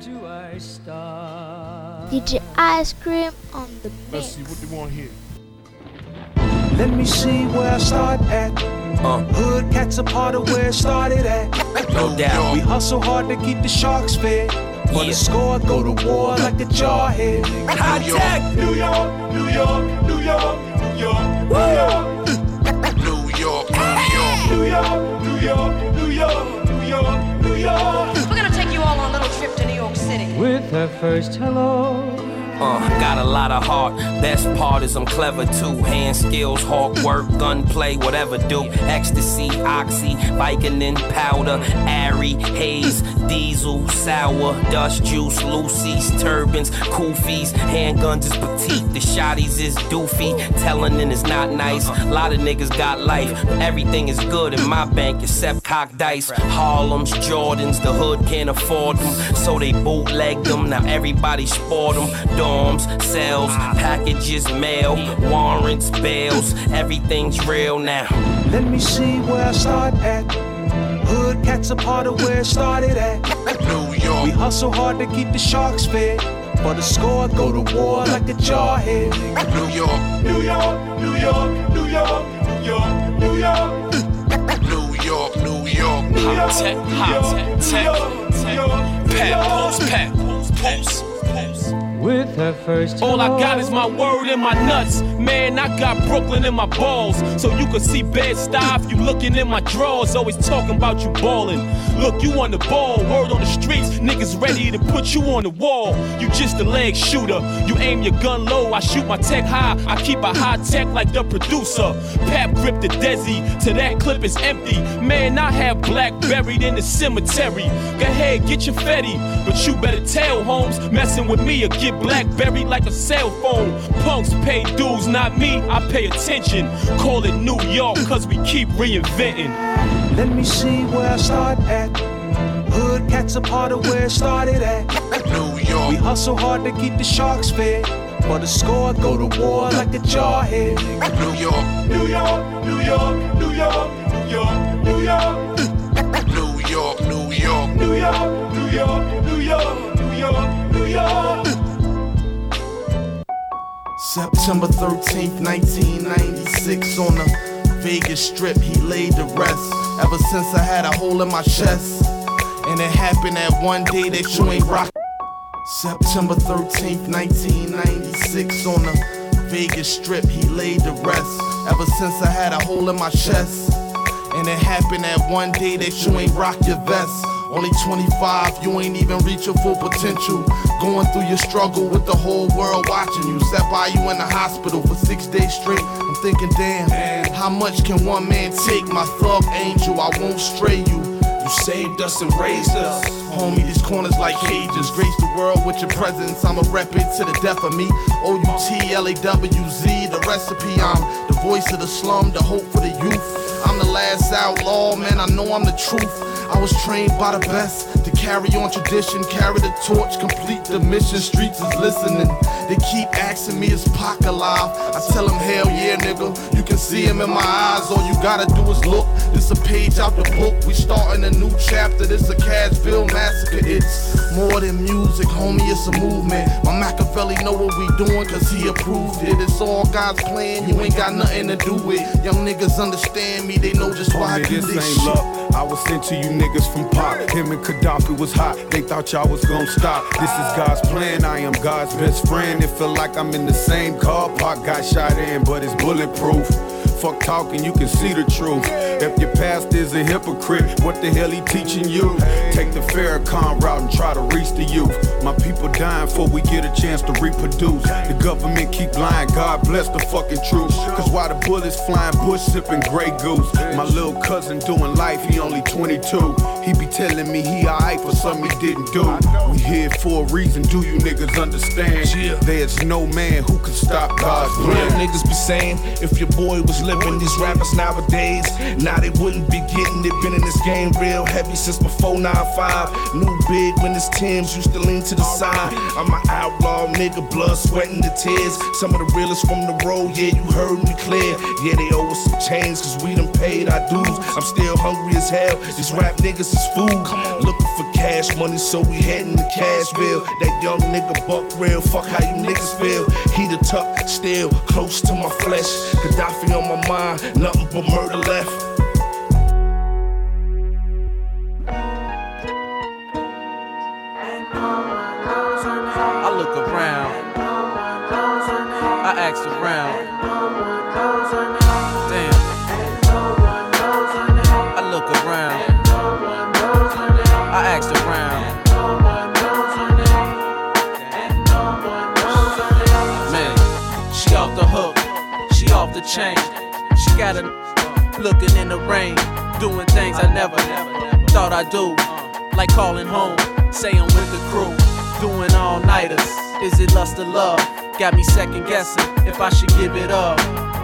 do I start? DJ Ice Cream on the Let's see what they want here. Let me see where I start at. Uh. Hood cats a part of where it started at. No doubt. We hustle hard to keep the sharks fed. For Yeah. the score, go to war like a jarhead. High tech. New York, New York, New York, New York, New York, New York, New York. New York, New York, New York, New York, New York. We're gonna trip to New York City. With her first hello. Uh, got a lot of heart. Best part is I'm clever too. Hand skills, hawk work, gunplay, whatever do. Ecstasy, oxy, Vicodin, powder, Ari, haze, diesel, sour, dust juice, Lucy's, turbans, koofies, handguns is petite. The shotties is doofy. Telling is not nice. A lot of niggas got life. Everything is good in my bank except cock dice. Harlem's, Jordans, the hood can't afford them. So they bootleg them. Now everybody sport them. Dorms, cells, packages, mail, warrants, bails. Everything's real now. Let me see where I start at. Hood cats a part of where it started at. New York. We hustle hard to keep the sharks fed. For the score, go to war like a jarhead. New York. New York, New York, New York, New York, New York, New York, New York. New York, tech, New hot York, tech, New tech, York, New York, New Pat, York. pulse, pat, pulse, pulse. With her first All I got is my word and my nuts. Man, I got Brooklyn in my balls. So you can see Bed-Stuy. You looking in my drawers, always talking about you balling. Look, you on the ball, word on the streets. Niggas ready to put you on the wall. You just a leg shooter. You aim your gun low, I shoot my tech high. I keep a high tech like the producer. Pap grip the Desi, to that clip is empty. Man, I have black buried in the cemetery. Go ahead, get your fetty. But you better tell Holmes, messing with me or get black buried like a cell phone. Punks pay dues, not me, I pay attention. Call it New York, cause we keep reinventing. Let me see where I start at. Hood cats a part of where it started at. New York. We hustle hard to keep the sharks fed. For the score, go to war like a jarhead. New York. New York, New York, New York, New York, New York, New York, New York. New York, New York, New York, New York, New York. September 13th, 1996, on the Vegas Strip, he laid to rest. Ever since I had a hole in my chest, and it happened that one day that you ain't rock. September 13th, 1996, on the Vegas Strip, he laid to rest. Ever since I had a hole in my chest, and it happened that one day that you ain't rock your vest. Only 25, you ain't even reach your full potential. Going through your struggle with the whole world watching you. Sat by you in the hospital for six days straight. I'm thinking, damn, how much can one man take? My thug angel, I won't stray you. You saved us and raised us. Homie, these corners like cages. Grace the world with your presence. I'ma rep it to the death of me. O-U-T, L-A-W-Z, the recipe. I'm the voice of the slum, the hope for the youth. I'm the last outlaw, man. I know I'm the truth. I was trained by the best to carry on tradition, carry the torch, complete the mission. Streets is listening. They keep asking me, is Pac alive? I tell them, hell yeah, nigga. You can see him in my eyes. All you gotta do is look. This a page out the book. We starting a new chapter. This a Cashville massacre. It's more than music, homie. It's a movement. My Makaveli know what we doing, cause he approved it. It's all God's plan. You ain't got nothing to do with. Young niggas understand me. They know just why I Homie, do this this ain't shit. luck. I was sent to you niggas from Pop. Him and Kadafi was hot. They thought y'all was gonna stop. This is God's plan. I am God's best friend. It feel like I'm in the same car. Pac got shot in, but it's bulletproof. Fuck talking, you can see the truth. If your pastor is a hypocrite, what the hell he teaching you? Take the Farrakhan route and try to reach the youth. My people dying before we get a chance to reproduce. The government keep lying, God bless the fucking truth. Cause while the bullets flying, Bush sipping Grey Goose. My little cousin doing life, he only 22. He be telling me he alright for something he didn't do. We here for a reason, do you niggas understand? There's no man who can stop God's plan. niggas be saying, if your boy was living, these rappers nowadays, now they wouldn't be getting it. Been in this game real heavy since before 9-5. New big when it's Tim's, used to lean to the side. I'm an outlaw nigga, blood, sweat, and the tears. Some of the realest from the road, yeah, you heard me clear. Yeah, they owe us some change, cause we done paid our dues. I'm still hungry as hell, these rap niggas is food. Look for cash money, so we heading to Cashville. That young nigga buck real, fuck how you niggas feel. He the tuck, still close to my flesh. Kadafi on my mind, nothing but murder left. I look around. I ask around. Damn. Chain. She got a looking in the rain. Doing things I never thought I'd do. Like calling home. Saying with the crew. Doing all nighters. Is it lust or love? Got me second guessing if I should give it up.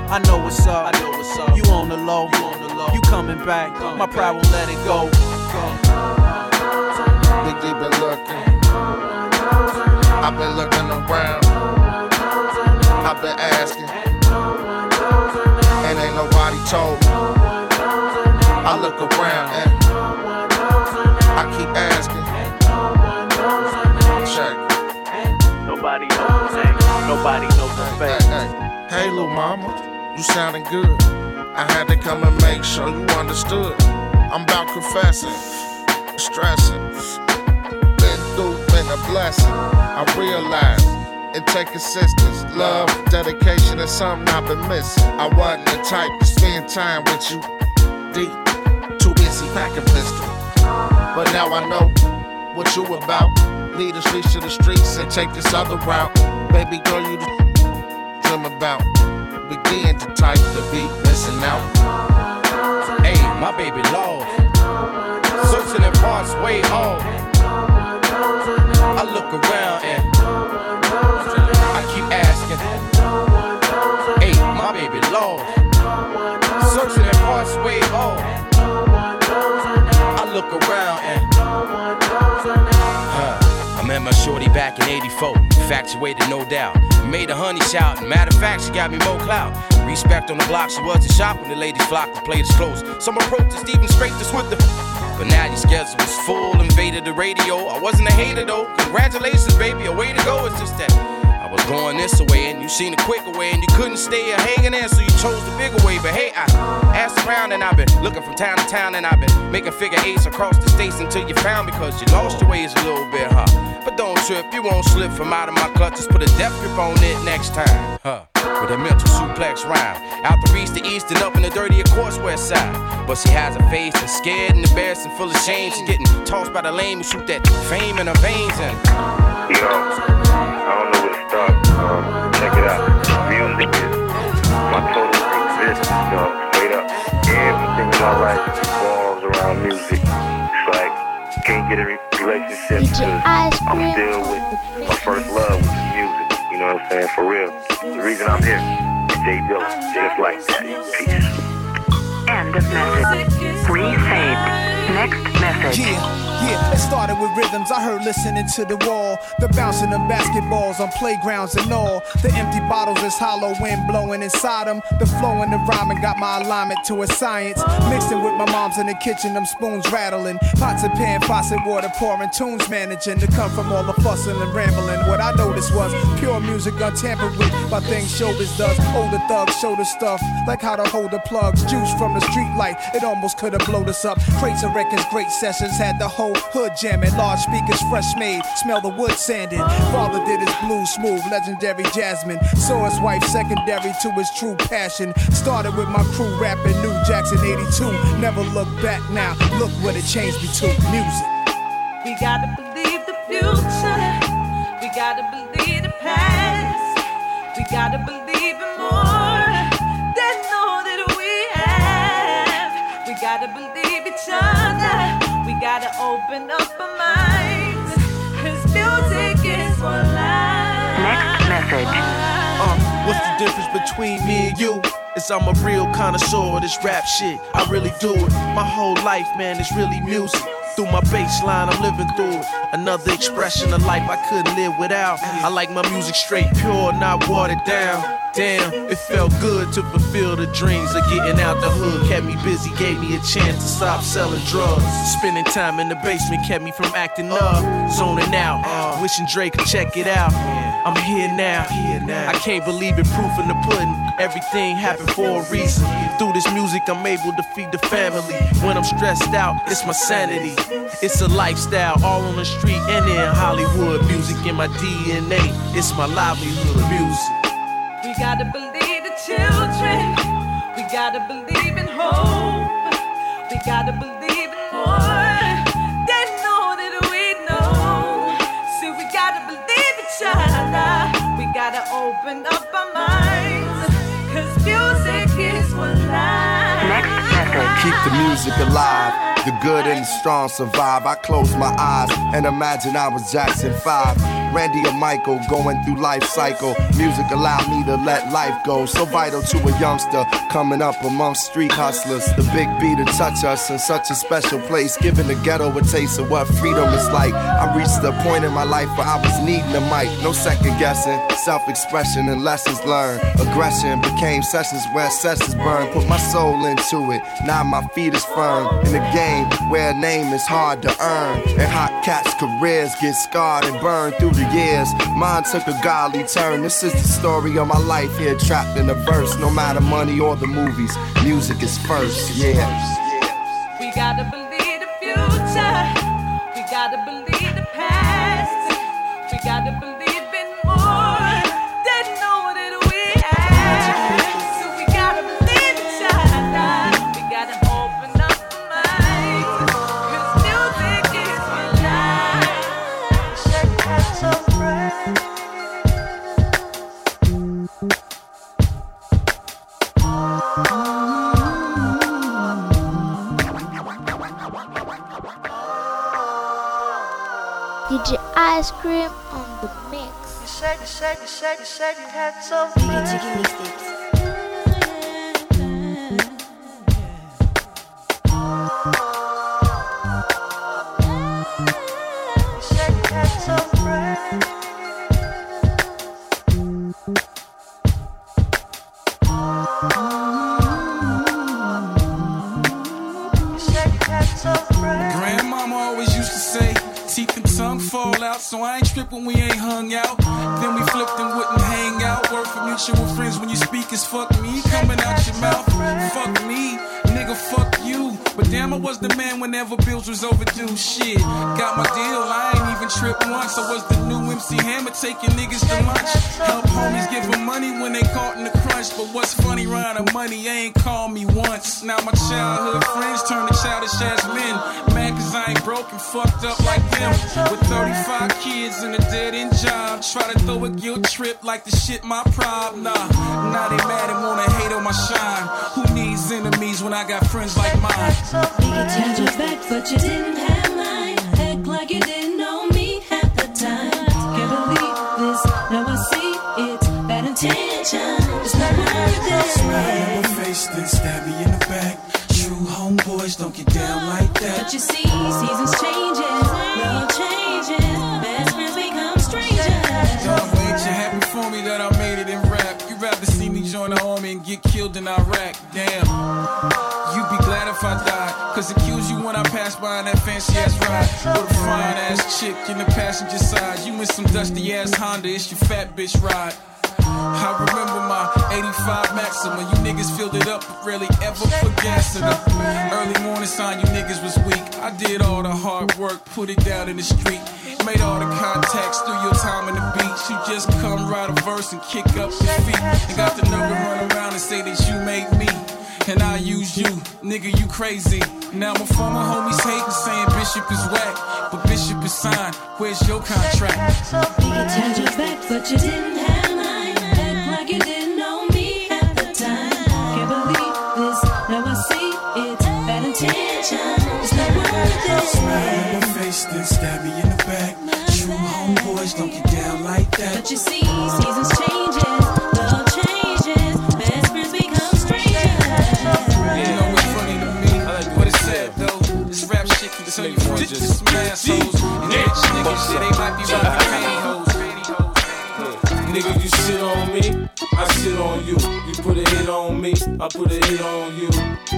I know what's up. I know what's up. You on the low. You on the low. You coming back. My pride won't let it go. Big D been looking. I've been looking around. I've been asking. And ain't nobody told me. I look around and I keep asking. Check. Nobody knows. Hey, nobody knows the Hey, face. hey, hey, little mama, you sounding good. I had to come and make sure you understood. I'm about confessing, stressing. Been through, been a blessing. I realize it take assistance, love, dedication is something I've been missing. I wasn't the type to spend time with you deep, too busy packing pistol. But now I know what you about. Lead the streets to the streets and take this other route. Baby girl, you the dream about. Begin to type the beat, missing out. Hey, my baby lost. Searching in parts way off. I look around and I look around and. Huh. I met my shorty back in 84. Infatuated, no doubt. Made a honey shout. Matter of fact, she got me more clout. Respect on the block, she wasn't shop when the ladies flocked to play this close. Some approached even straight this with the. But now your schedule was full, invaded the radio. I wasn't a hater though. Congratulations, baby, a way to go. It's just that was going this way and you seen a quicker way and you couldn't stay a hanging there, so you chose the bigger way. But hey, I asked around and I've been looking from town to town and I've been making figure eights across the states until you found because you lost your ways a little bit, huh? But don't trip, you won't slip from out of my clutches. Put a death grip on it next time, huh? With a mental suplex rhyme. Out the east to east and up in the dirty, of course, west side. But she has a face that's scared and embarrassed and full of shame. She's getting tossed by the lame who shoot that fame in her veins and. Yo, Music is my total existence, yo. Straight up. Everything in my life revolves around music. It's like, can't get a relationship because I'm still with my first love, music. You know what I'm saying? For real. The reason I'm Jay. Just like that. Peace. End of message. Yeah, yeah, it started with rhythms I heard listening to the wall. The bouncing of basketballs on playgrounds and all. The empty bottles is hollow wind blowing inside them. The flow and the rhyming got my alignment to a science. Mixing with my mom's in the kitchen, them spoons rattling. Pots and pan, faucet water pouring, tunes managing to come from all the fussing and rambling. What I noticed was pure music untampered with by things showbiz does. Older thugs show the stuff, like how to hold the plugs. Juice from the street light, it almost could have blown us up. Crates of records, great sessions, had the whole hood jamming. Large speakers, fresh made, smell the wood sanding. Father did his blues smooth, legendary Jasmine. Saw his wife secondary to his true passion. Started with my crew rapping New Jackson 82. Never look back now, look what it changed me to music. We gotta believe the future. We gotta believe the past. We gotta believe in more than all that we have. We gotta believe each other. We gotta open up our minds. Cause music is what life. Next message. Uh, what's the difference between me and you? Is I'm a real connoisseur of this rap shit. I really do it. My whole life, man, is really music. Through my baseline, I'm living through it. Another expression of life I couldn't live without. I like my music straight pure, not watered down. Damn, it felt good to fulfill the dreams of getting out the hood. Kept me busy, gave me a chance to stop selling drugs. Spending time in the basement kept me from acting up, zoning out. Wishing Drake could check it out. I'm here now. I can't believe it, proof in the pudding. Everything happened for a reason. Through this music, I'm able to feed the family. When I'm stressed out, it's my sanity. It's a lifestyle, all on the street and in Hollywood. Music in my DNA, it's my livelihood. Music. We gotta believe the children. We gotta believe in hope. We gotta believe in more. They know that we know. See, we gotta believe each other. We gotta open up our minds. Cause music is what life. Keep the music alive. The good and the strong survive. I close my eyes and imagine I was Jackson 5. Randy or Michael going through life cycle. Music allowed me to let life go. So vital to a youngster coming up amongst street hustlers. The big B to touch us in such a special place. Giving the ghetto a taste of what freedom is like. I reached the point in my life where I was needing a mic. No second guessing. Self expression and lessons learned. Aggression became sessions where sessions burn. Put my soul into it. Now my feet is firm in the game where a name is hard to earn. And hot cats' careers get scarred and burned through the years. Mine took a godly turn. This is the story of my life here, trapped in a verse. No matter money or the movies, music is first, yeah. We gotta believe the future. We gotta believe the past. We gotta believe Ice Cream on the mix. You shake, you shake you head so fast. Shake your head so fast. Shake your head so fast. Grandmama always used to say, teeth and tongue fall out, so I ain't tripping, we ain't hung out. Then we flipped and wouldn't hang out. Word for mutual friends when you speak is fuck me coming out your mouth. Fuck me, nigga, fuck you. But damn, I was the man whenever bills was overdue. Shit, got my deal, I ain't even tripped once. I was the new MC Hammer taking niggas to lunch. Help homies give them money when they caught in the crunch. But what's funny, round of money, ain't called me once. Now my childhood friends turn to childish ass men. Mad cause I ain't broke and fucked up like them. With 35 kids and a dead end job. Try to throw a guilt trip like the shit my problem. Nah, now they mad and wanna hate on my shine. Who needs enemies when I got friends like mine? You your back, but you didn't have mine. Act like you didn't know me at the time. Can't believe this. Now I see it's bad intention. It's not worth it. Smile on my face, then stab me in the back. True homeboys don't get down like that. But you see, seasons changing, get killed in Iraq. Damn. You'd be glad if I died. Cause accuse you when I pass by in that fancy ass ride. With a fine ass chick in the passenger side. You in some dusty ass Honda, it's your fat bitch ride. I remember my 85 Maxima. You niggas filled it up, but rarely ever put gas in it. Early morning sign, you niggas was weak. I did all the hard work, put it down in the street. Made all the contacts through your time in the beach. You just come write a verse and kick up your feet. And got the nerve to run around and say that you made me. And I use you, nigga, you crazy. Now my former homies hating, saying Bishop is whack. But Bishop is signed, where's your contract? You turned your back, but you didn't Smile on my face, then stab me in the back. True homeboys don't get down like that. But you see, seasons changes, love changes, best friends become strangers. You know what's funny to me? What it said though, this rap shit can turn you from niggas, yeah, they might be rocking pantyhose. Nigga, you shit on me, I shit on you. You put a hit on me, I put a hit on you.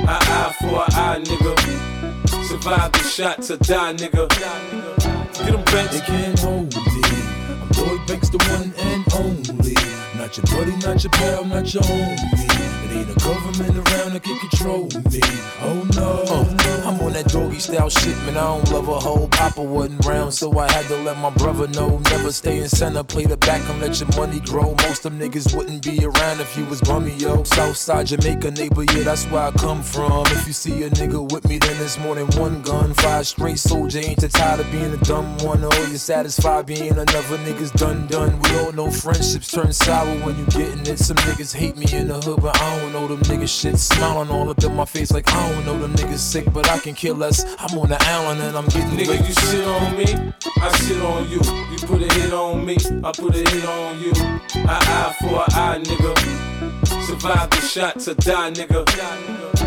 Eye eye for an eye, nigga. Survive the shot to die, nigga. Get them bench. They can't hold me. I'm Lloyd Banks, the one and only. Not your buddy, not your pal, not your homie. A government around that can control me. Oh no. Uh, I'm on that doggy style shit, man. I don't love a hoe. Papa wasn't round, so I had to let my brother know. Never stay in center, play the back and let your money grow. Most them niggas wouldn't be around if you was bummy, yo. Southside Jamaica neighbor, yeah, that's where I come from. If you see a nigga with me, then it's more than one gun. Five straight soldier, ain't you tired of being a dumb one? Or you satisfied being another nigga's done done? We all know friendships turn sour when you getting it. Some niggas hate me in the hood, but I don't know them niggas shit. Smiling all up in my face like I don't know them niggas sick, but I can kill less. I'm on the island and I'm getting Nigga, you shit on me, I shit on you. You put a hit on me, I put a hit on you. Eye eye for an eye, nigga. Survive the shot to die, nigga.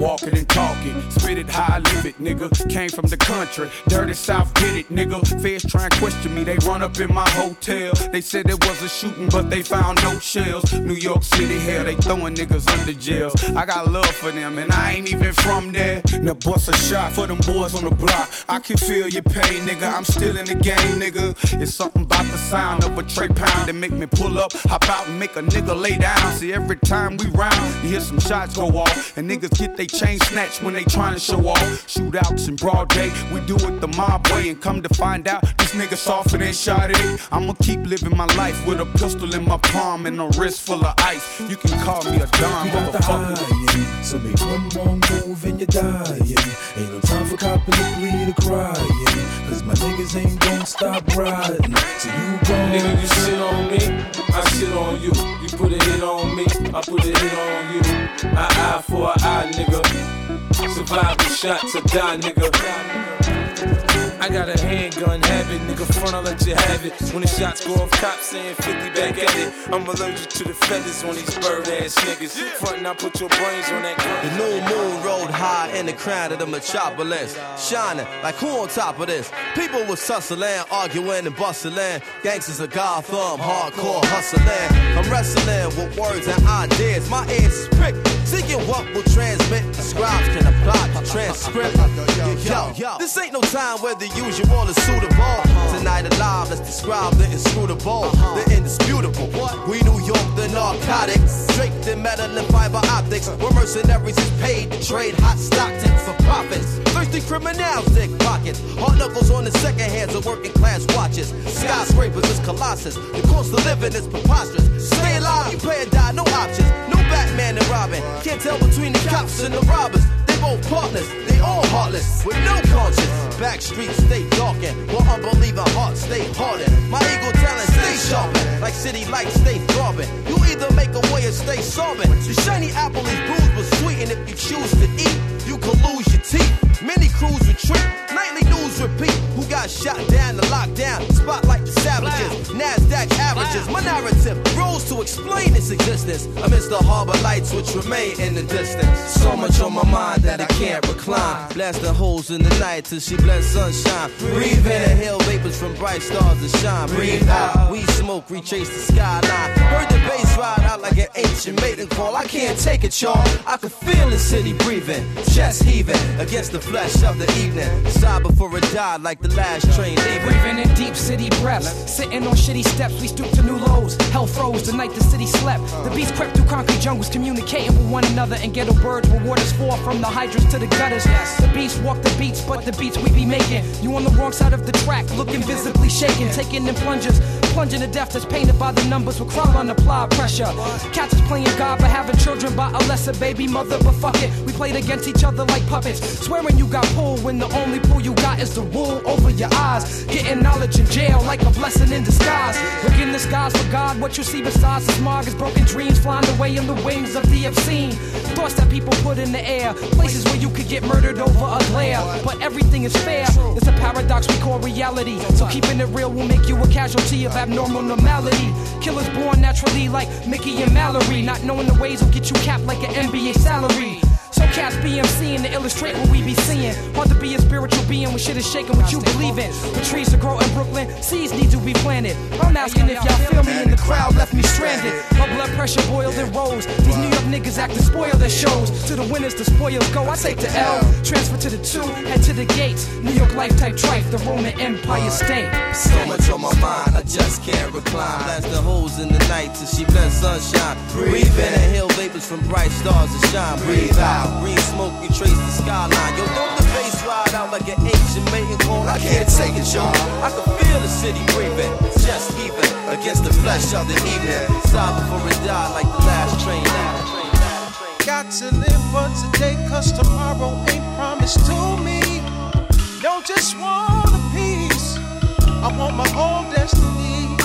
Walking and talking, spit it how I live it, nigga. Came from the country, dirty south, get it, nigga. Feds try and question me, they run up in my hotel. They said it was a shooting, but they found no shells. New York City, hell, they throwing niggas under jails. I got love for them, and I ain't even from there. Now bust a shot for them boys on the block. I can feel your pain, nigga. I'm still in the game, nigga. It's something about the sound of a tray pound that make me pull up, hop out and make a nigga lay down. See, every time we round, you hear some shots go off, and niggas get they chain snatched when they trying to show off. Shootouts in broad day, we do it the mob way, and come to find out this nigga softer than shot it. I'ma keep living my life with a pistol in my palm and a wrist full of ice. You can call me a dime, You got the motherfucker. So make one wrong move and you're dying. Ain't no time for copping the bleed or crying. Cause my niggas ain't gon' stop riding. So you gon' Nigga, you shit on me, I shit on you. You put a hit on me, I put a hit on you. Eye eye for an eye, nigga. Survive shot to die, nigga. I got a handgun habit, nigga. Front, I'll let you have it. When the shots go off, cops saying 50 back at it. I'm allergic to the feathers on these bird ass niggas. Front, I put your brains on that gun. The new moon rode high in the crown of the metropolis, shining like who on top of this? People was tussling, arguing and bustling. Gangsters of Gotham, hardcore hustling. I'm wrestling with words and ideas. My ears is pricked, seeking what will transmit. The scribes can apply the transcript. Yo, yo, this ain't no time where the usual is suitable. Tonight alive, let's describe the inscrutable, uh-huh. the indisputable. We New York, the narcotics, draped in metal and fiber optics. Uh. Where mercenaries is paid to trade hot stock tips for profits. Thirsty criminals dig pockets. Hard knuckles on the second hands of working class watches. Skyscrapers is colossus. The cost of living is preposterous. Stay alive, you pay or die, no options. No Batman and Robin. Can't tell between the cops and the robbers. Both partners, they all heartless, with no conscience. Back streets stay darkened, while unbelieving hearts stay hardened. My ego talent stay sharpened, like city lights stay throbbing. You either make a way or stay sobbing. The shiny apple is bruised but sweet, and if you choose to eat, you could lose your teeth. Many crews retreat, nightly news repeat. Who got shot down the lockdown? Spotlight the savages, NASDAQ averages. My narrative rose to explain its existence amidst the harbor lights which remain in the distance. So much on my mind that I can't recline. Blast the holes in the night till she blends sunshine. Breathe in, inhale vapors from bright stars that shine. Breathe out, we smoke, retrace the skyline. Heard the bass ride out like an ancient maiden call. I can't take it, y'all. I can feel the city breathing, chest heaving against the flesh of the evening. Sigh before it died like the last train leaving. Breathing in deep city breaths. Sitting on shitty steps, we stoop to new lows. Hell froze the night the city slept. The beast crept through concrete jungles, communicating with one another. And ghetto birds where waters fall from the hydrants to the gutters. The beast walk the beats, but the beats we be making. You on the wrong side of the track, looking visibly shaken. Taking in plungers, plunging to death that's painted by the numbers with crime on the applied pressure. Cats is playing God for having children by a lesser baby mother, but fuck it. We played against each other like puppets. Swearing you got pull when the only pull you got is the wool over your eyes. Getting knowledge in jail like a blessing in disguise. Look in the skies for God, what you see besides the smog is broken dreams flying away in the wings of the obscene. Thoughts that people put in the air, places where you could get murdered over a glare. But everything is fair, it's a paradox we call reality. So keeping it real will make you a casualty of abnormal normality. Killers born naturally like Mickey and Mallory. Not knowing the ways will get you capped like an NBA salary. So BMC to illustrate what we be seeing. Hard to be a spiritual being when shit is shaking what you believe in. For trees to grow in Brooklyn, seeds need to be planted. I'm asking if y'all feel me and the crowd left me stranded. My blood pressure boiled and rose. These New York niggas act to spoil their shows. To the winners, the spoils go. I take the L, transfer to the two, head to the gates. New York life type trife, the Roman Empire state. So much on my mind, I just can't recline. Blast the holes in the night till she bless sunshine. Breathe in, and inhale vapors from bright stars that shine. Breathe out, green smoke, you trace the skyline. Yo, don't the bass ride out like an ancient mating call? I can't take it, y'all. I can feel the city breathing, just even against the flesh of the evening. Stop before it die like the last train. Got to live for today, cause tomorrow ain't promised to me. Don't just want a piece, I want my whole destiny.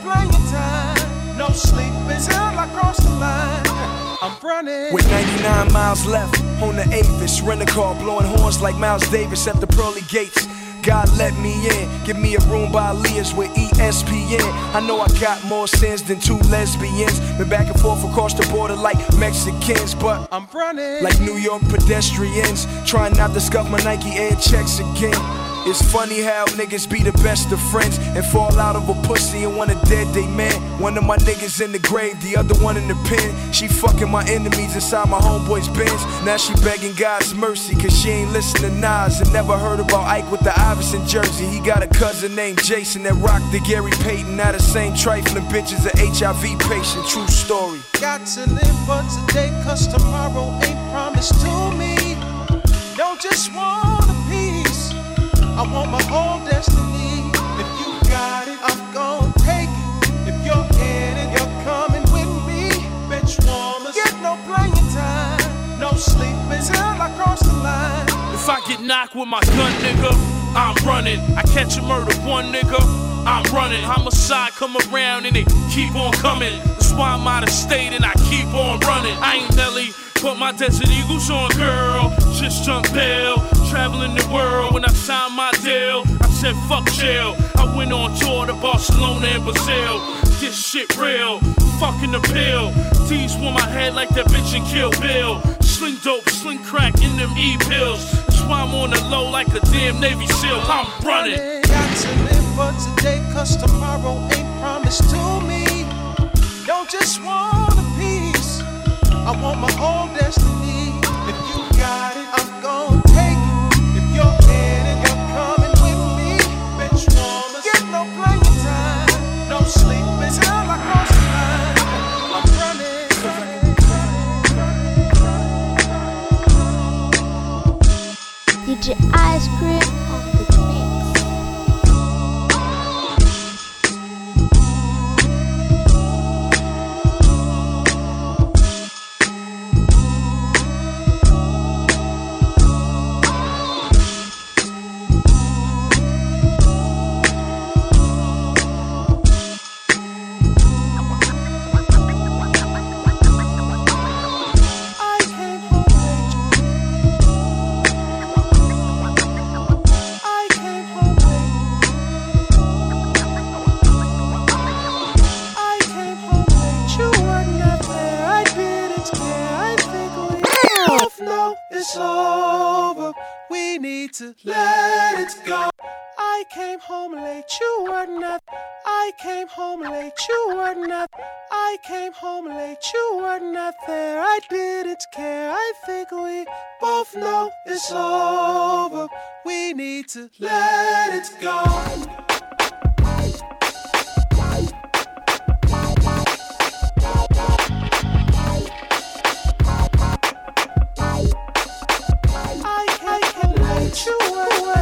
Playing time, no till I cross the line. I'm running. With 99 miles left on the Avis, rent a car, blowing horns like Miles Davis at the pearly gates. God let me in, give me a room by Leah's with ESPN. I know I got more sins than two lesbians. Been back and forth across the border like Mexicans, but I'm running like New York pedestrians. Trying not to scuff my Nike Air checks again. It's funny how niggas be the best of friends and fall out of a pussy and wanna dead they man. One of my niggas in the grave, the other one in the pen. She fucking my enemies inside my homeboy's Benz. Now she begging God's mercy cause she ain't listen to Nas and never heard about Ike with the Iverson jersey. He got a cousin named Jason that rocked the Gary Payton. Now the same trifling bitch is a HIV patient. True story. Got to live for today, cause tomorrow ain't promised to me. Don't just want I want my whole destiny. If you got it, I'm gon' take it. If you're in it, you're coming with me. Bench warmers, get no playing time, no sleeping till I cross the line. If I get knocked with my gun, nigga, I'm running. I catch a murder, one nigga, I'm running. Homicide come around and they keep on coming. That's why I'm out of state and I keep on running. I ain't Nelly, put my Desert Eagles on, girl. Just jump bail, traveling the world. When I signed my deal, I said fuck jail. I went on tour to Barcelona and Brazil. This shit real, fucking the pill. D's want my head like that bitch in Kill Bill. Sling dope, sling crack in them E pills. That's why I'm on the low like a damn Navy SEAL. I'm running. Got to live for today, cause tomorrow ain't promised to me. Don't just want a piece, I want my whole destiny. DJ Ice Cream I came home late. You were not. I came home late. You were not there. I didn't care. I think we both know it's over. We need to let it go. I came late. You were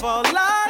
for life.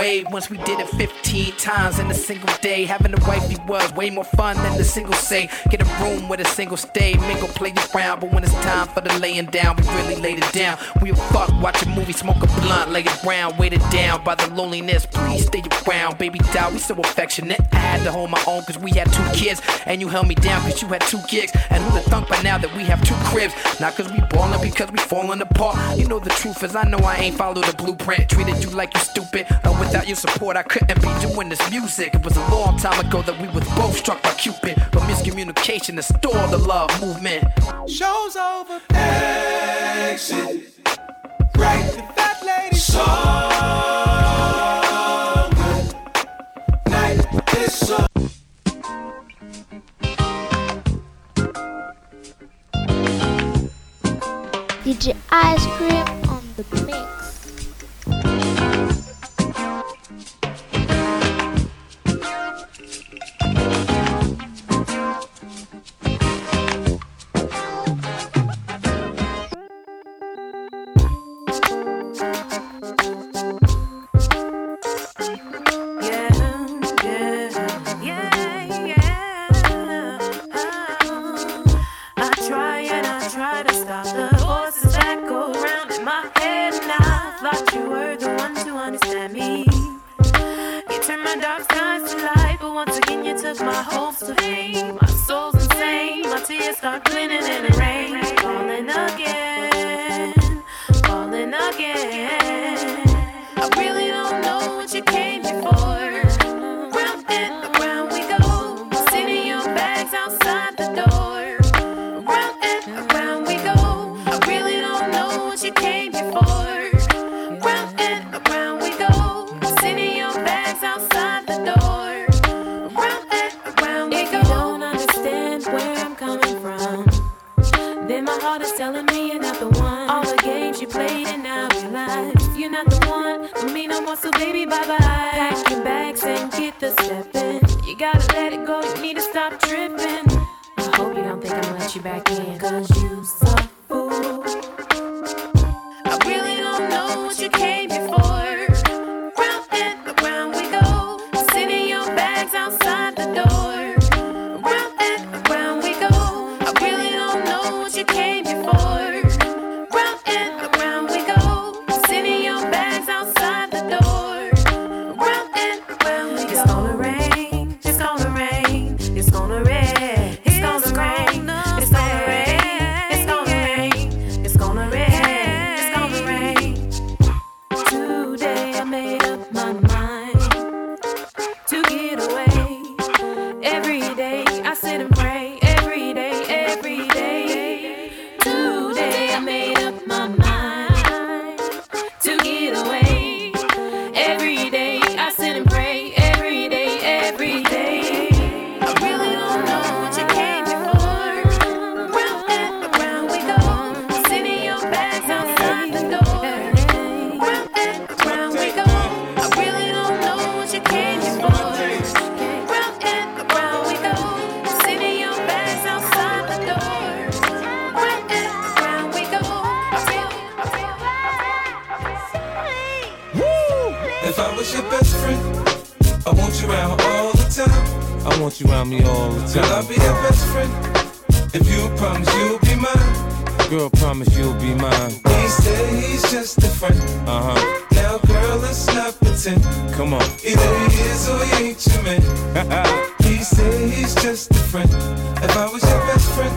Way. Once we did it 15 times in a single day. Having a wifey was way more fun than the single say. Get a room with a single stay, mingle, play around. But when it's time for the laying down, we really laid it down. We would fuck, watch a movie, smoke a blunt, lay it brown, weighted down by the loneliness. Please stay around, baby doll. We so affectionate. I had to hold my own cause we had two kids. And you held me down cause you had two gigs. And who'da thunk by now that we have two cribs? Not cause we ballin', because we falling apart. You know the truth is, I know I ain't followed the blueprint. Treated you like you stupid. And without your support, I couldn't be doing this music. It was a long time ago that we was both struck by Cupid. But miscommunication is still the love movement. Show's over. Exit. Right. The fat lady. So good. Night is so. DJ Ice Cream on the mix. Heart is telling me you're not the one. All the games you played and now realize you're not the one for me no more. So baby, bye bye. Pack your bags and get the stepping. You gotta let it go. You need to stop tripping. I hope you don't think I'm gonna let you back in. Cause you If you promise you'll be mine. Girl, promise you'll be mine. He said he's just a friend. Uh huh. Now, girl, let's not pretend. Come on. Either he is or he ain't your man. he said he's just a friend. If I was your best friend,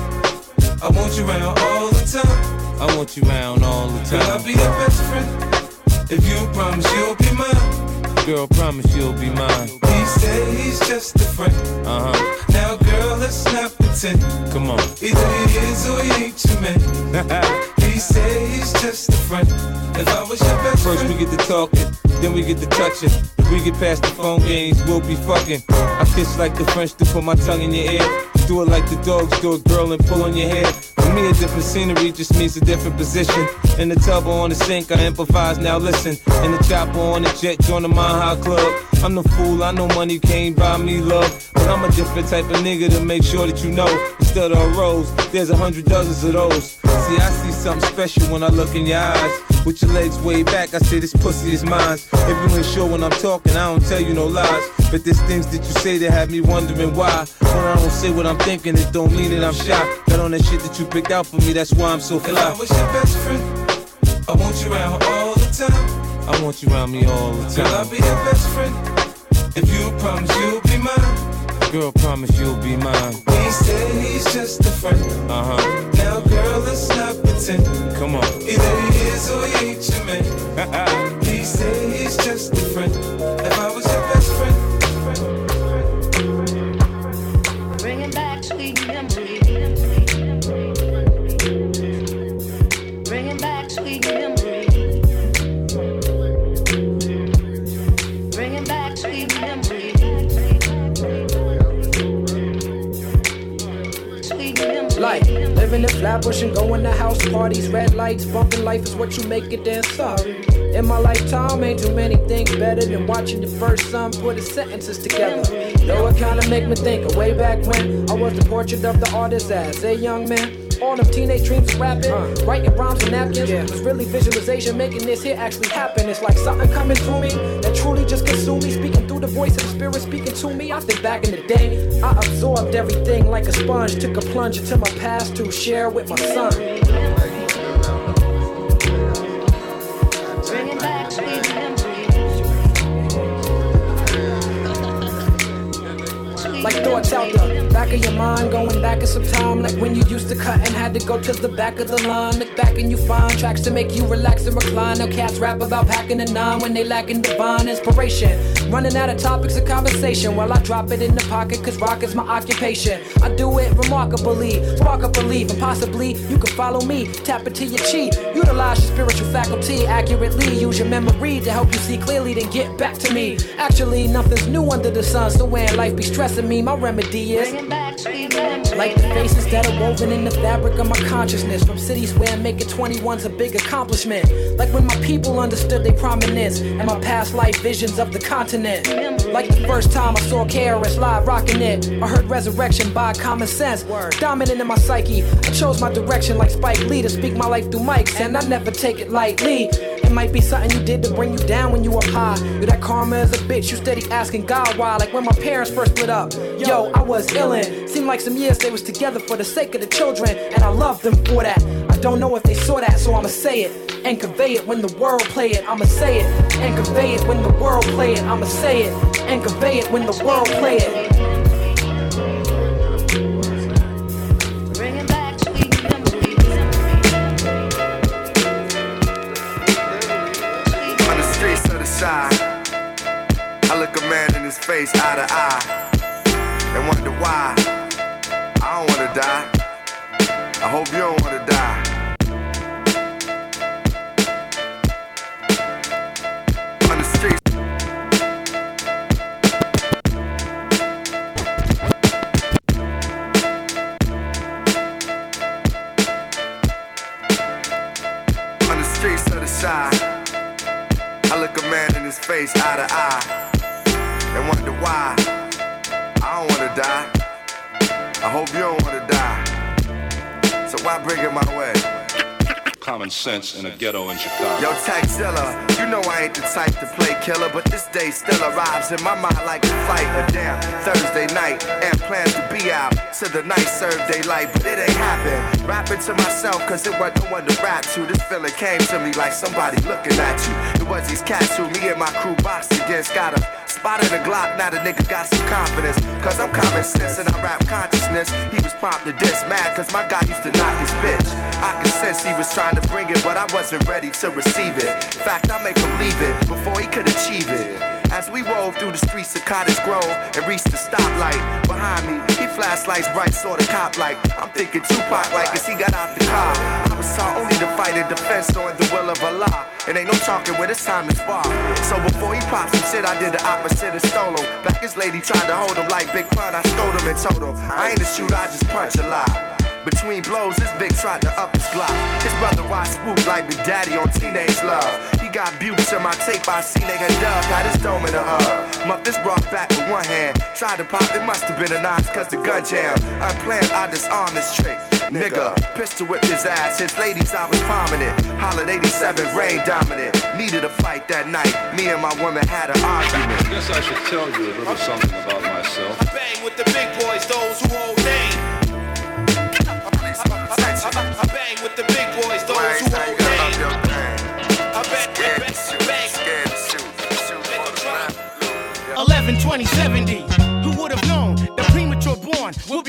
I want you around all the time. I want you around all the time. Girl, I'll be your best friend. If you promise you'll be mine. Girl, promise you'll be mine. He said he's just a friend. Uh huh. Now, girl, let's not pretend. Come on. Either he is or he ain't your man. he said he's just a friend. If I was your best First we get to talking, then we get to touching. If we get past the phone games, we'll be fucking. I kiss like the French to put my tongue in your ear. Do it like the dogs do it, girl, and pull on your hair. For me, a different scenery just means a different position. In the tub or on the sink, I improvise, now listen. In the chopper or on the jet, join the Mile High Club. I'm the fool, I know money can't buy me love. But I'm a different type of nigga to make sure that you know. Instead of a rose, there's a hundred dozens of those. See, I see something special when I look in your eyes. With your legs way back, I say this pussy is mine. If you ain't sure when I'm talking, I don't tell you no lies. But there's things that you say that have me wondering why. When I don't say what I'm thinking, it don't mean that I'm shy. Got on that shit that you picked out for me, that's why I'm so if I fly. was your best friend, I want you around all the time. I want you around me all the time. Girl, I'll be your best friend. If you promise you'll be mine. Girl, promise you'll be mine. He said he's just a friend. Uh huh. Now, girl, let's not pretend. Come on. Either he is or he ain't your man. he said he's just a friend. If I was your Flatbush going to house parties, red lights, bumping life is what you make it. Then sorry. In my lifetime, ain't too many things better than watching the first son put his sentences together. Though it kinda make me think of way back when I was the portrait of the artist as a young man. All them teenage dreams of rapping, writing rhymes on napkins Yeah. was really visualization, making this here actually happen. It's like something coming through me that truly just consumed me, speaking through the voice of the spirit speaking to me. I think back in the day, I absorbed everything like a sponge, took a plunge into my past to share with my son. Bringing back sweet memories. Like thoughts out the back of your mind, going back in some time, like when you used to cut and had to go to the back of the line. Look back and you find tracks to make you relax and recline. Now cats rap about packing a nine when they lacking divine inspiration. Running out of topics of conversation while I drop it in the pocket, cause rock is my occupation. I do it remarkably, spark up belief, and possibly you can follow me. Tap into your chi, utilize your spiritual faculty accurately. Use your memory to help you see clearly, then get back to me. Actually, nothing's new under the sun, so when life be stressing me, my remedy is. Bringing back sweet memories. Like the faces that are woven in the fabric of my consciousness. From cities where making 21's a big accomplishment. Like when my people understood their prominence And my past life visions of the continent. Like the first time I saw KRS Live rocking it. I heard resurrection by common sense. Dominant in my psyche. I chose my direction like Spike Lee To speak my life through mics. And I never take it lightly. It might be something you did to bring you down when you were high. Yo, that karma is a bitch. You steady asking God why. Like when my parents first split up. Yo, I was illin' Seemed like some years they was together for the sake of the children, and I love them for that. I don't know if they saw that, so I'ma say it and convey it when the world play it. I'ma say it and convey it when the world play it. I'ma say it and convey it when the world play it. Bringing back. On the streets of the side, I look a man in his face eye to eye hope you don't in a ghetto in Chicago. Yo, Taxilla, you know I ain't the type to play killer, but this day still arrives in my mind like a flight. A damn Thursday night, and plans to be out. So the night served daylight, but it ain't happen. Rapping to myself, cause it wasn't no one to rap to. This feeling came to me like somebody looking at you. It was these cats who me and my crew boxed against. Got a spot in the Glock, now the nigga got some confidence. Cause I'm common sense and I rap consciousness. He was prompt to diss mad, cause my guy used to knock his bitch. I could sense he was trying to bring it, but I wasn't ready to receive it. Fact, I make him leave it before he could achieve it. As we rode through the streets of Cottage Grove and reached the stoplight behind me, he flashlights bright, saw the cop like. I'm thinking Tupac like as he got out the car. I only to fight in defense or in the will of Allah. It ain't no talking when it's time is spar. So before he popped some shit, I did the opposite and stole him. Back his lady tried to hold him like Big Pun, I stole him and told him. I ain't a shooter, I just punch a lot. Between blows, this big tried to up his block. His brother watched swoop like Big Daddy on Teenage Love. He got bukes in my tape, I seen nigga dub, got his dome in a hug. Muff this brought back with one hand. Tried to pop, it must have been a notch, cause the gun jam. Unplanned, I disarmed this trick. Nigga, pistol whipped his ass. His ladies, I was prominent. Holland 87, rain dominant. Needed a fight that night. Me and my woman had an argument. I Guess I should tell you a little something about myself. I Bang with the big boys, those who hold name. I bang with the big boys, those who hold name. I bang, bang, bang, 11, 20, 70.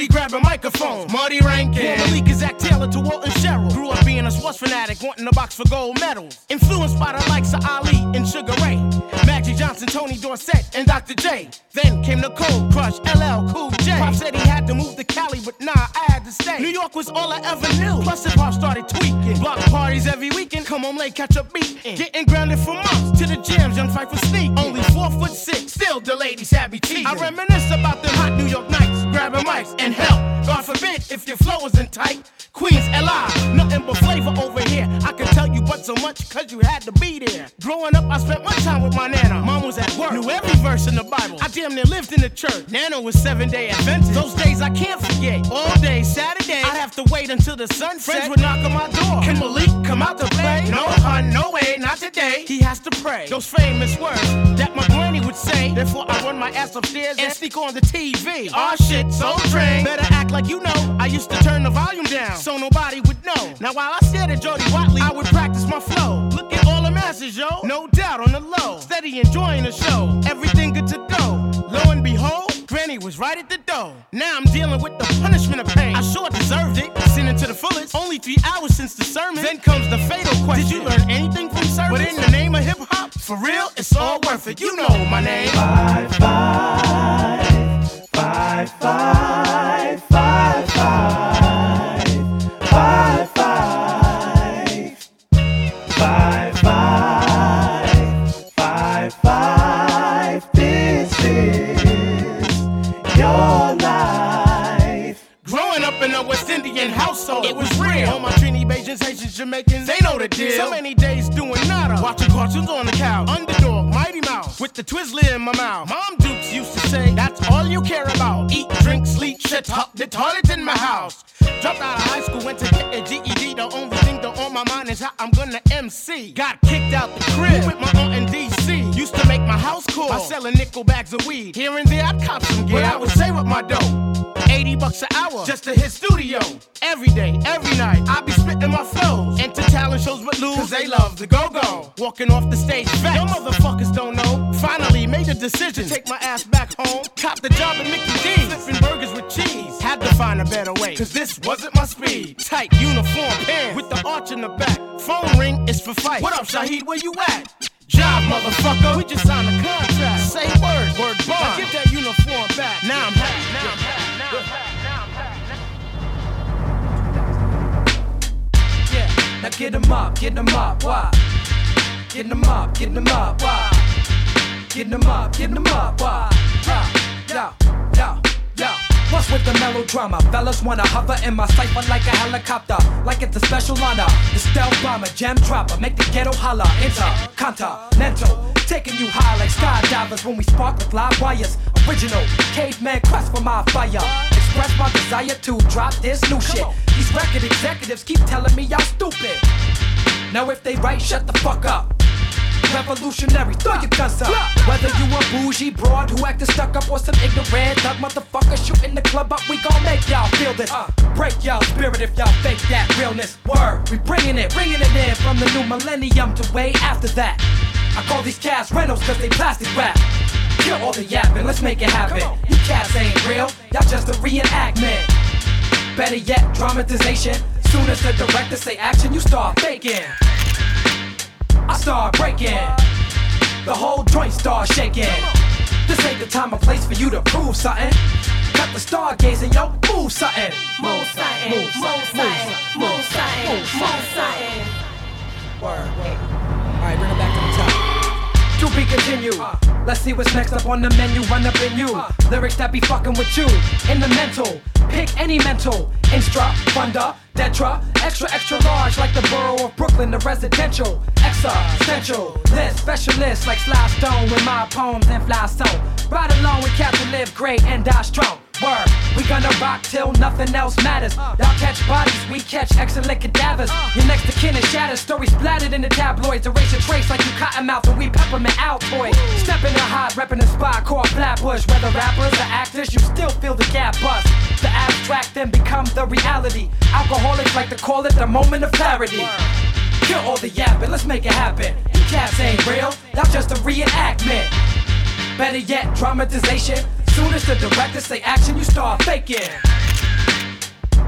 Be grabbing microphone? Marty Rankin, Malik Izaak Taylor to Walton Sherrill. Grew up being a sports fanatic, wanting a box for gold medals. Influenced by the likes of Ali and Sugar Ray, Magic Johnson, Tony Dorsett, and Dr. J. Then came the Cold Crush, LL Cool J. Pop said he had to move to Cali, but nah, I had to stay. New York was all I ever knew. Plus, hip hop started tweaking. Block parties every weekend, come home late, catch a beat. Getting grounded for months to the jams, young fight for sneak. Only four foot six, still the ladies had me cheating. I reminisce about them hot New York nights, grabbing mics and help. God forbid if your flow isn't tight. Queens, LI, nothing but flavor over here. I can tell you but so much cause you had to be there. Growing up, I spent my time with my nana. Mom was at work, knew every verse in the Bible. I damn near lived in the church. Nana was seven day Adventist. Those days I can't forget. All day Saturday, I'd have to wait until the sun Friends would knock on my door. Can Malik come out to play? No, hun, no way, not today. He has to pray. Those famous words that my granny would say. Therefore, I run my ass upstairs and sneak on the TV. Aw shit, so trained. Better act like you know. I used to turn the volume down so nobody would know. Now while I stared at Jody Watley, I would practice my flow. Look at all the masses, yo. No doubt on the low. Steady enjoying the show. Everything good to go. Lo and behold, Granny was right at the door. Now I'm dealing with the punishment of pain. I sure deserved it. Sinning to the fullest. Only three hours since the sermon. Then comes the fatal question. Did you learn anything from service? But in the name of hip hop, for real, it's all worth it. You know my name. Five, five, five, five, five, it was real. All my Trini, Bajans, Haitians, Jamaicans, they know the deal. So many days doing nada, watching cartoons on the couch. Underdog, Mighty Mouse, with the Twizzler in my mouth. Mom Dukes used to say, that's all you care about. Eat, drink, sleep, shit, up the toilet in my house. Dropped out of high school, went to get a GED. The only thing that on my mind is how I'm gonna MC. Got kicked out the crib with my aunt in DC. Used to make my house cool by selling nickel bags of weed. Here and there, I'd cop some gear. But I would say with my dough. 80 bucks an hour just to hit studio. Every day, every night, I be spitting my flows. Enter talent shows but lose, cause they love the go-go. Walking off the stage fast. Yo motherfuckers don't know. Finally made a decision. Take my ass back home. Cop the job at Mickey D's. Flipping burgers with cheese. Had to find a better way. Cause this wasn't my speed. Tight uniform pants with the arch in the back. Phone ring is for fight. What up, Shaheed? Where you at? Job, motherfucker. We just signed a contract. Say word, word bond. Now give that uniform back. Now I'm happy. Now I'm happy. Now I'm happy. Now I'm happy. Yeah, now get 'em up, get 'em up, why? Get 'em up, get 'em up, why? Get 'em up, get 'em up, why? Yeah, yeah, What's with the melodrama? Fellas wanna hover in my cipher like a helicopter, like it's a special honor. The stealth bomber, jam dropper, make the ghetto holler. Intercontinental, taking you high like skydivers when we spark with live wires. Original caveman quest for my fire. Express my desire to drop this new shit. These these record executives keep telling me y'all stupid. Now if they right, shut the fuck up. Revolutionary, throw your guns up. Whether you a bougie broad who acted stuck up or some ignorant thug motherfucker shooting the club up, we gon' make y'all feel this. Uh, break y'all spirit if y'all fake that realness. Word, we bringing it, bringing it in from the new millennium to way after that. I call these cats rentals cause they plastic wrap. Kill all the yapping, let's make it happen. You cats ain't real, y'all just a reenactment. Better yet, dramatization. Soon as the director say action, you start faking. I start breaking. The whole joint start shaking. This ain't the time or place for you to prove something. Cut the stargazing, yo, move something. Move something, Move move something, move something, move something. Word, word. Alright, bring it back to the top. To be continued. Let's see what's next up on the menu. Run up in you. Lyrics that be fucking with you. In the mental. Pick any mental. Instra, funda, detra. Extra, extra large like the borough of Brooklyn, the residential. Existential. List, specialist like Sly Stone with my poems and fly song. Ride along with who live great and die strong. Word, we gonna rock till nothing else matters. Y'all catch bodies, we catch excellent cadavers. Your next to kin is shattered, stories splattered in the tabloids. Erase your trace like you cotton mouth and we peppermint Altoid. Step in the hot, reppin' the spot called Flatbush. Whether rappers or actors, you still feel the gap bust. The abstract then becomes the reality. Alcoholics like to call it the moment of clarity. Kill all the yapping, let's make it happen. You cats ain't real, y'all just a reenactment. Better yet, dramatization. Soon as the director say action, you start faking.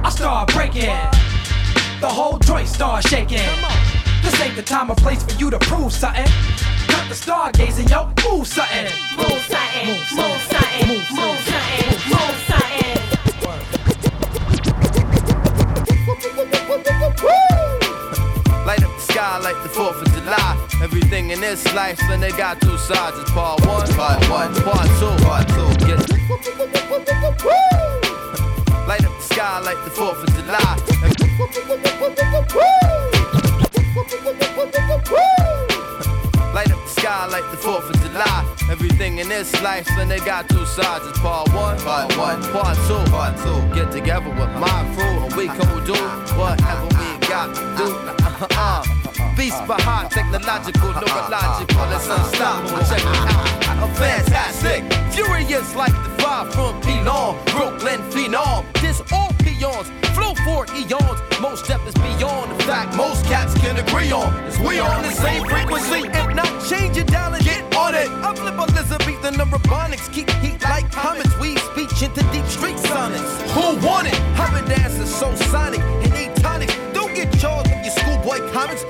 I start breaking. The whole joint start shaking. This ain't the time or place for you to prove something. Cut the stargazing, yo, move something. Move something, move something, move something, move something. The sky like the 4th of July. Everything in this life, then they got two sides. It's part one, part one, part two, part two. Get Light up the sky like the 4th of July. Light up the sky like the 4th of July. Everything in this life, then they got two sides. It's part one, part one, part two, part two. Get together with my crew and we gon' do whatever we got to do. Uh, Beast behind technological, neurological, it's unstoppable. Check it out. I'm fantastic, furious like the five from Pelon, Brooklyn phenom. This all peons, flow for eons. Most depth is beyond the fact most cats can agree on. Is we on the same frequency? If not, change and get on it. I flip Elizabethan neurobonics, keep heat like comets. We speech into deep street sonnets. Who want it? Heaven dance is so sonic and atonic. Don't get charged with your schoolboy comments.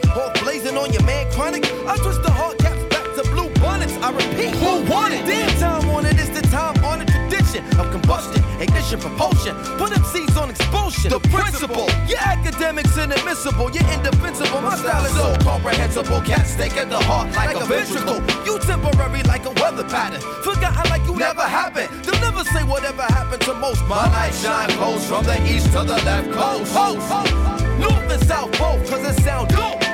On your man chronic. I twist the hard caps back to blue bonnets. I repeat, who want it? Damn time on it is the time on the tradition of combustion, ignition, propulsion. Put them seeds on expulsion. The principle, your academics inadmissible, you're indefensible. My style is so comprehensible. Cats think at the heart like, a ventricle. You temporary like a weather pattern. Forgotten like you never happened. They'll never say whatever happened to most. My light shine close from the east to the left coast. North and south both, cause it sound dope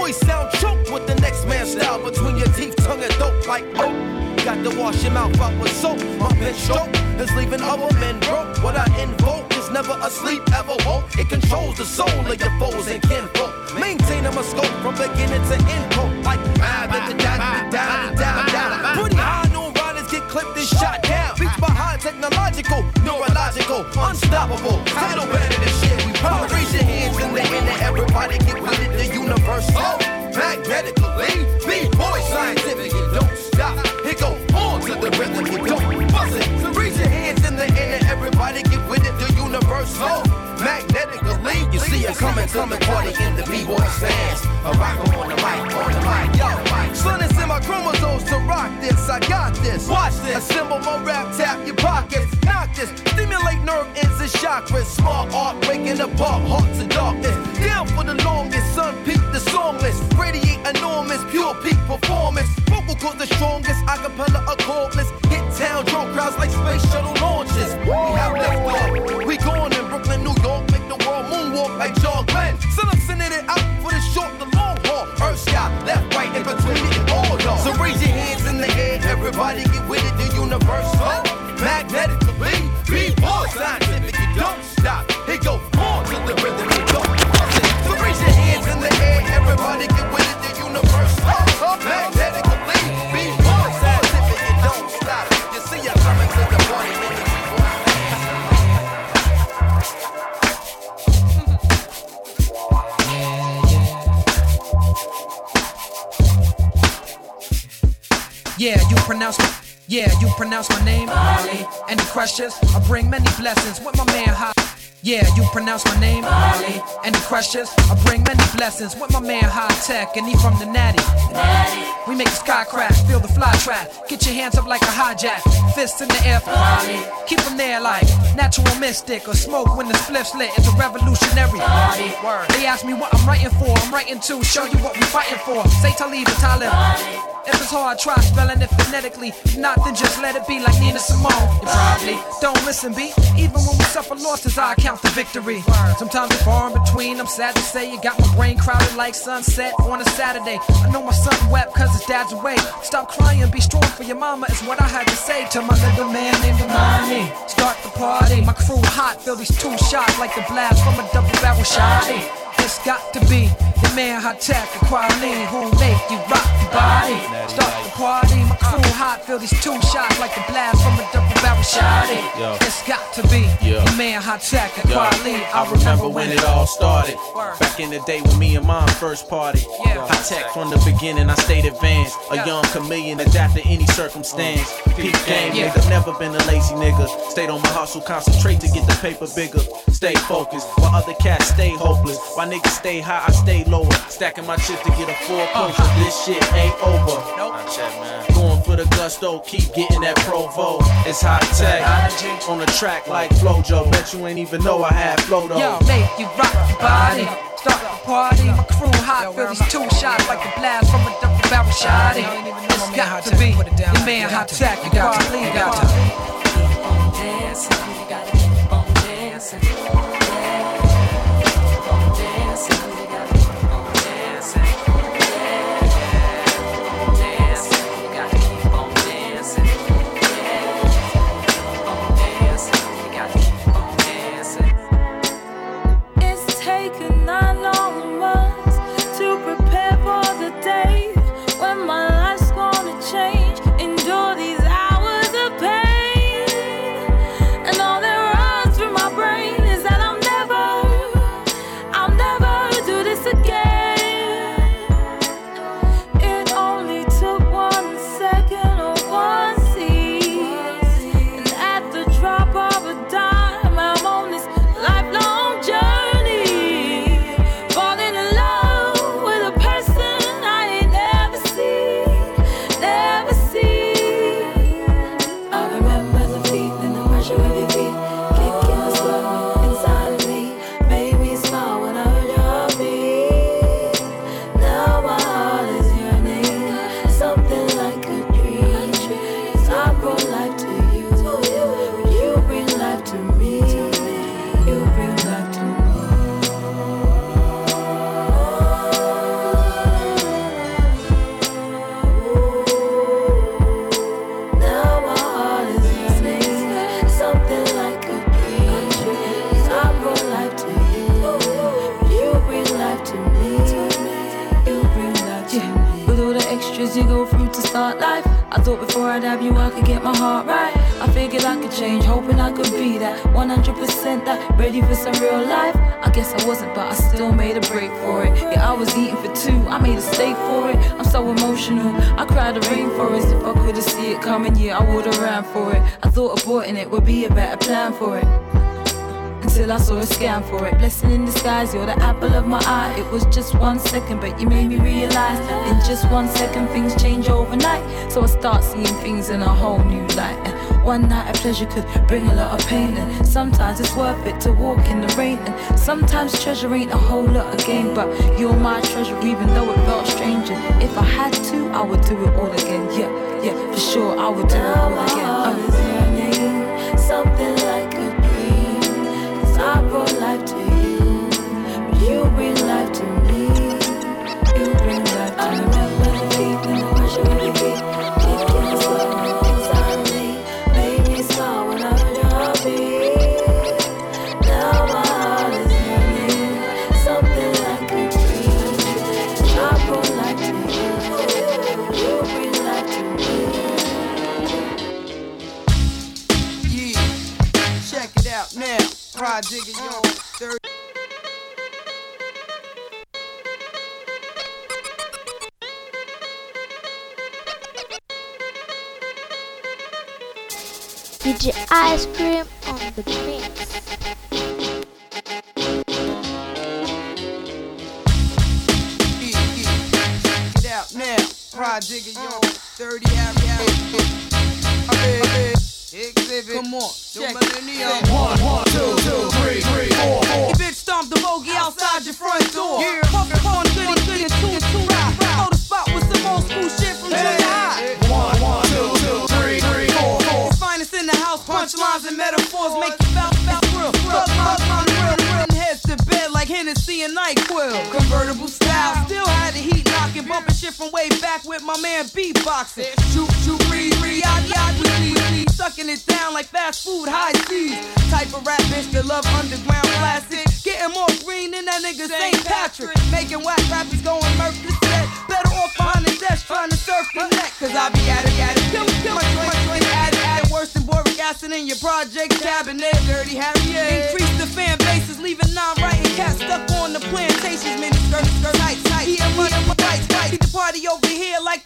voice sound choked with the next man's style between your teeth, tongue, and dope like rope. Got to wash your mouth out with soap. My pen stroke is leaving other men broke. What I invoke is never asleep, ever woke. It controls the soul of your foes and kinfolk. Maintaining my scope from beginning to end, cope like da da da da da da da. Pretty high new riders get clipped and shot down. Technological, neurological, unstoppable. Title better than shit. We power. Raise your hands in the air, everybody get with it. The universe flow magnetically. B-boy scientific, you don't stop. It go on to the rhythm, you don't buzz it. So raise your hands in the air, everybody get with it. The universe flow magnetically. You see it coming, coming, party in the B-boy stands. A rocker on the mic, on the mic, yo. Son, it's in my chromosomes to rock this. I got this. Watch this. Assemble my rap, tap your pockets. Knock this. Stimulate nerve ends and chakras. Smart art, breaking apart hearts and darkness. Down for the longest, sun peak the songless. Radiate enormous, pure peak performance. Vocal the strongest, acapella a chordless. Hit town, draw crowds like space shuttle fighting pronounce my name. Ali. Any questions? I bring many blessings with my man High. Yeah, you pronounce my name. Ali. Any questions? I bring many blessings with my man High Tech, and he from the Natty. We make the sky crack, feel the fly trap. Get your hands up like a hijack, fists in the air for Keep them there like natural mystic or smoke when the spliff's lit. It's a revolutionary. Word. They ask me what I'm writing for. I'm writing to show you what we're fighting for. Say Talib and Talib. If it's hard, try spelling it phonetically. If not, then just let it be like Nina Simone. You probably don't listen, B. Even when we suffer losses, I count the victory. Sometimes it's far in between. I'm sad to say you got my brain crowded like sunset on a Saturday. I know my son wept cause his dad's away. Stop crying, be strong for your mama is what I had to say to my little man named Imani. Start the party, my crew hot, feel these two shots like the blast from a double barrel shotty. It's got to be the man hot tech, the quality who make you rock your body. Start the party, my crew hot, feel these two shots like the blast from a double barrel shot. It's got to be Yeah. the man hot tech, the quality. I remember when it all started. Back in the day when me and mom first party. Hi-Tek from the beginning, I stayed advanced. A young chameleon, adapt to any circumstance. Mm. Peak game, nigga, never been a lazy nigga. Stayed on my hustle, concentrate to get the paper bigger. Stay focused, while other cats stay hopeless. While niggas stay high, I stay lower. Stacking my chips to get a full closure. This shit ain't over. Nope. Going for the gusto, keep getting that provo. It's high tech. On the track like Flojo. Bet you ain't even know I had flow though. Yo, make you rock your body. Start the party, my crew hot, feel these two shots like the blast from a double barrel shotty. It's got to be the man hot tech, the quality. You gotta keep on dancing. You gotta keep on dancing. Keep on dancing. Was just one second, but you made me realize in just one second things change overnight. So I start seeing things in a whole new light. And one night of pleasure could bring a lot of pain, and sometimes it's worth it to walk in the rain. And sometimes treasure ain't a whole lot of gain, but you're my treasure, even though it felt strange. And if I had to, I would do it all again. Yeah, yeah, for sure, I would do it all again. Uh.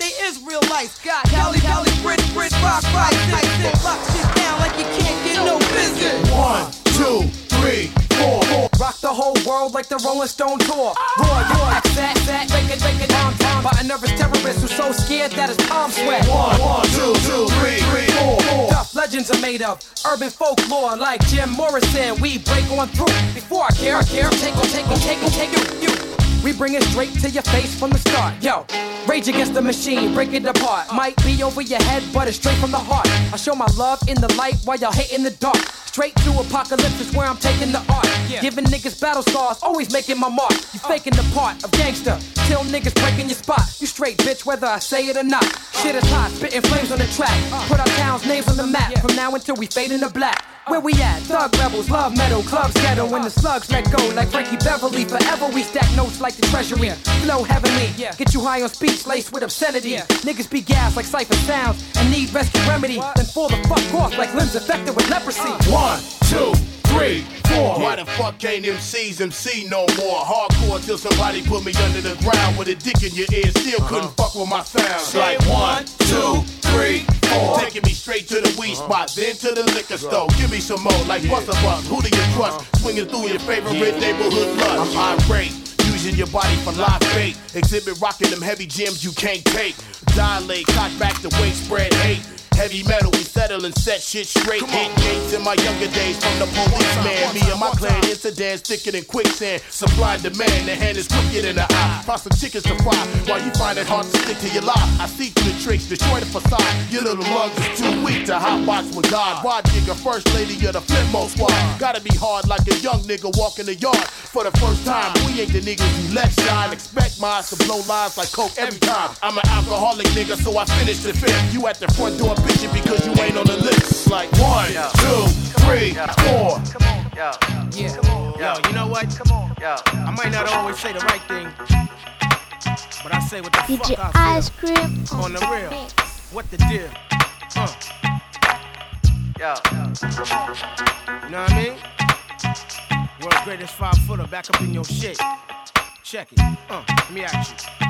They is real life. Got Cali, Cali, Brit, Brit, rock, right, tight, sit, lock shit down like you can't get no business. One, two, three, four, four. Rock the whole world like the Rolling Stone tour. Roar, roar, set, set, break it, break it, bomb, bomb. By a nervous terrorist who's so scared that his palms sweat. One, one, two, two, three, three, four, four. Stuff legends are made of urban folklore like Jim Morrison. We break on through before I care, I care. Take on, take on, take on, take on, you. We bring it straight to your face from the start. Yo, rage against the machine, break it apart. Might be over your head, but it's straight from the heart. I show my love in the light while y'all hate in the dark. Straight to apocalypse is where I'm taking the art. Yeah. Giving niggas battle scars, always making my mark. You uh. faking the part of gangster, till niggas breaking your spot. You straight bitch, whether I say it or not. Shit is hot, spitting flames on the track. Uh. Put our town's names on the map. From now until we fade into black. Uh. Where we at? Thug rebels, love metal, clubs ghetto. When the slugs let go, like Frankie Beverly. Forever we stack notes like the treasury. Flow heavenly, get you high on speech laced with obscenity. Niggas be gas like cipher sounds and need rescue remedy. Then fall the fuck off like limbs affected with leprosy. Uh. One, two, three, four. Why the fuck ain't MCs MC no more? Hardcore till somebody put me under the ground with a dick in your ear. Still uh-huh. couldn't fuck with my sound. Like one, two, three, four. Taking me straight to the weed uh-huh. spot, then to the liquor store. Give me some more, like Buster Bucks. Who do you trust? Swinging through your favorite neighborhood lust. I'm irate. Using your body for live bait. Exhibit rocking them heavy gems you can't take. Dilate, cock back the weight, spread hate. Heavy metal, we settle and set shit straight. Hit gates in my younger days from the policeman. Me and my clan incidents thicker than quicksand. Supply and demand, the hand is wicked in the eye. Find some chickens to fry while you find it hard to stick to your lie. I see through the tricks, destroy the facade. Your little lungs is too weak to hotbox with God. Rah Digga, first lady of the Flipmode squad. Gotta be hard like a young nigga walking the yard for the first time. We ain't the niggas you let shine. Expect mine to blow lines like coke every time. I'm an alcoholic nigga, so I finish the fifth. You at the front door bitching because you ain't on the list. Like one, two, three, four. Yo, yeah. Yo, you know what? Come on. Yo. I might not always say the right thing, but I say what the DJ fuck I Ice feel. Cream On on the the real. What the deal? Uh. Yo. You know what I mean? World's greatest five footer back up in your shit. Check it. Uh, let me ask you.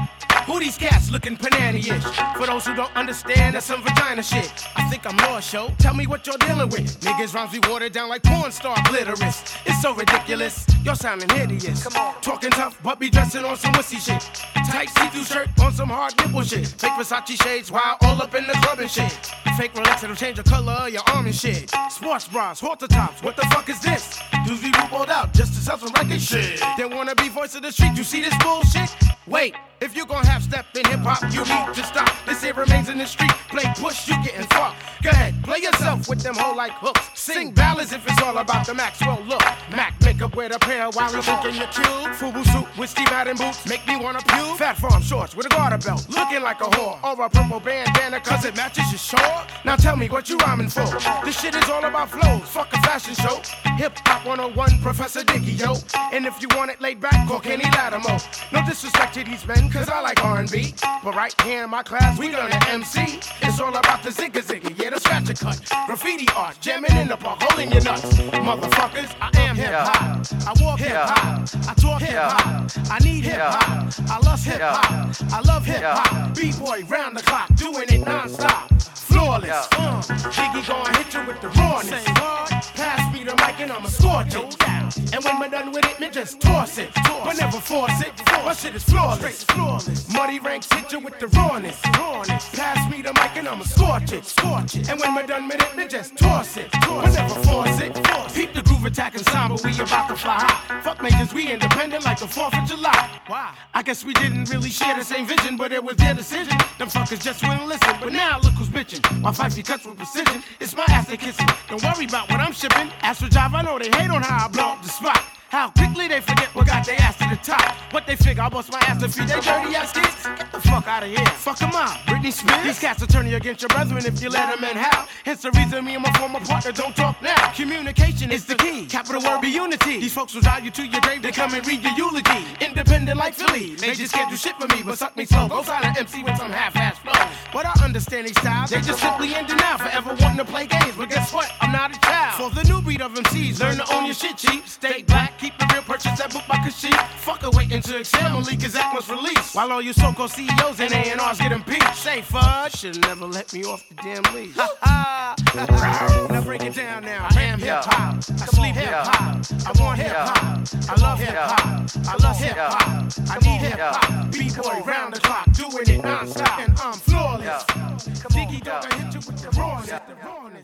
Who these cats looking banana-ish? For those who don't understand, that's some vagina shit. I think I'm lost, yo. Tell me what you're dealing with. Niggas rhymes be watered down like porn star glitterous. It's so ridiculous. You're sounding hideous. Come on. Talking tough, but be dressing on some wussy shit. Tight see-through shirt on some hard nipple shit. Fake Versace shades while all up in the club and shit. Fake Rolex that'll change the color of your arm and shit. Sports bras, halter tops. What the fuck is this? Dudes be rolled out just to sell some record shit. They wanna be voice of the street. You see this bullshit? Wait, if you gon' have step in hip hop, you need to stop. This here remains in the street. Play push, you getting fucked. Go ahead, play yourself with them whole like hooks. Sing ballads if it's all about the Maxwell look. Mac makeup with a pair while we thinking your cube. Fubu suit with Steve Madden boots make me wanna pew. Phat Farm shorts with a garter belt, looking like a whore. Or a purple bandana cause it matches your shore. Now tell me what you rhyming for. This shit is all about flows, fuck a fashion show. Hip hop 101, Professor Diggy, yo. And if you want it laid back, call Kenny Lattimore. No disrespect to these men, cause I like R&B. But right here in my class, we learn to MC. It's all about the zigga zigga, yeah, the scratch a cut. Graffiti art, jamming in the park, holding your nuts. Motherfuckers, I am hip hop. I walk hip hop. I talk hip hop. I need hip hop. I love hip hop. I love hip hop. B-boy round the clock, doing it non-stop. Flawless. Uh, Jiggy gonna hit you with the rawness. Pass me the mic and I'ma scorch it. And when we're done with it, me just toss it. But never force it. My shit is flawless. Muddy ranks hit you with the rawness. Pass me the mic and I'ma scorch it. Scorch it. And when we're done with it, me just toss it. But never force it. Keep the groove attack ensemble, we about to fly high. Fuck makers, we independent like the 4th of July. Why? I guess we didn't really share the same vision, but it was their decision. Them fuckers just wouldn't listen. But now look who's bitching. My feisty cuts with precision. It's my ass they kissing. Don't worry about what I'm shipping. Ask for I know they hate on how I blow the spot. How quickly they forget what got their ass to the top. What they figure, I bust my ass to feed their dirty ass kids? Get the fuck out of here. Fuck them out. Britney Spears. These cats will turn you against your brethren if you let them in. How? Hence the reason me and my former partner don't talk now. Communication is the key. Capital word be unity. These folks will drive you to your grave. They come and read your eulogy. Independent like Philly. They just can't do shit for me, but suck me slow. Go silent MC with some half-ass flow. But I understand these styles. They just simply in denial. Forever wanting to play games. But guess what? I'm not a child. For the new breed of MCs, learn to own your shit cheap. Stay black. Keep the real purchase that book by Kashif. Fuck a waiting to excel when Leak Act was released. While all you so-called CEOs and A&Rs get impeached. Say fudge, should've never let me off the damn leash. Now break it down now. I am hip hop. I sleep hip hop. I want hip hop. I love hip hop. I love hip hop. I need hip hop. B-boy round the clock, doing it non-stop, and I'm flawless. Diggy dog, I hit you with the rawness. The rawness.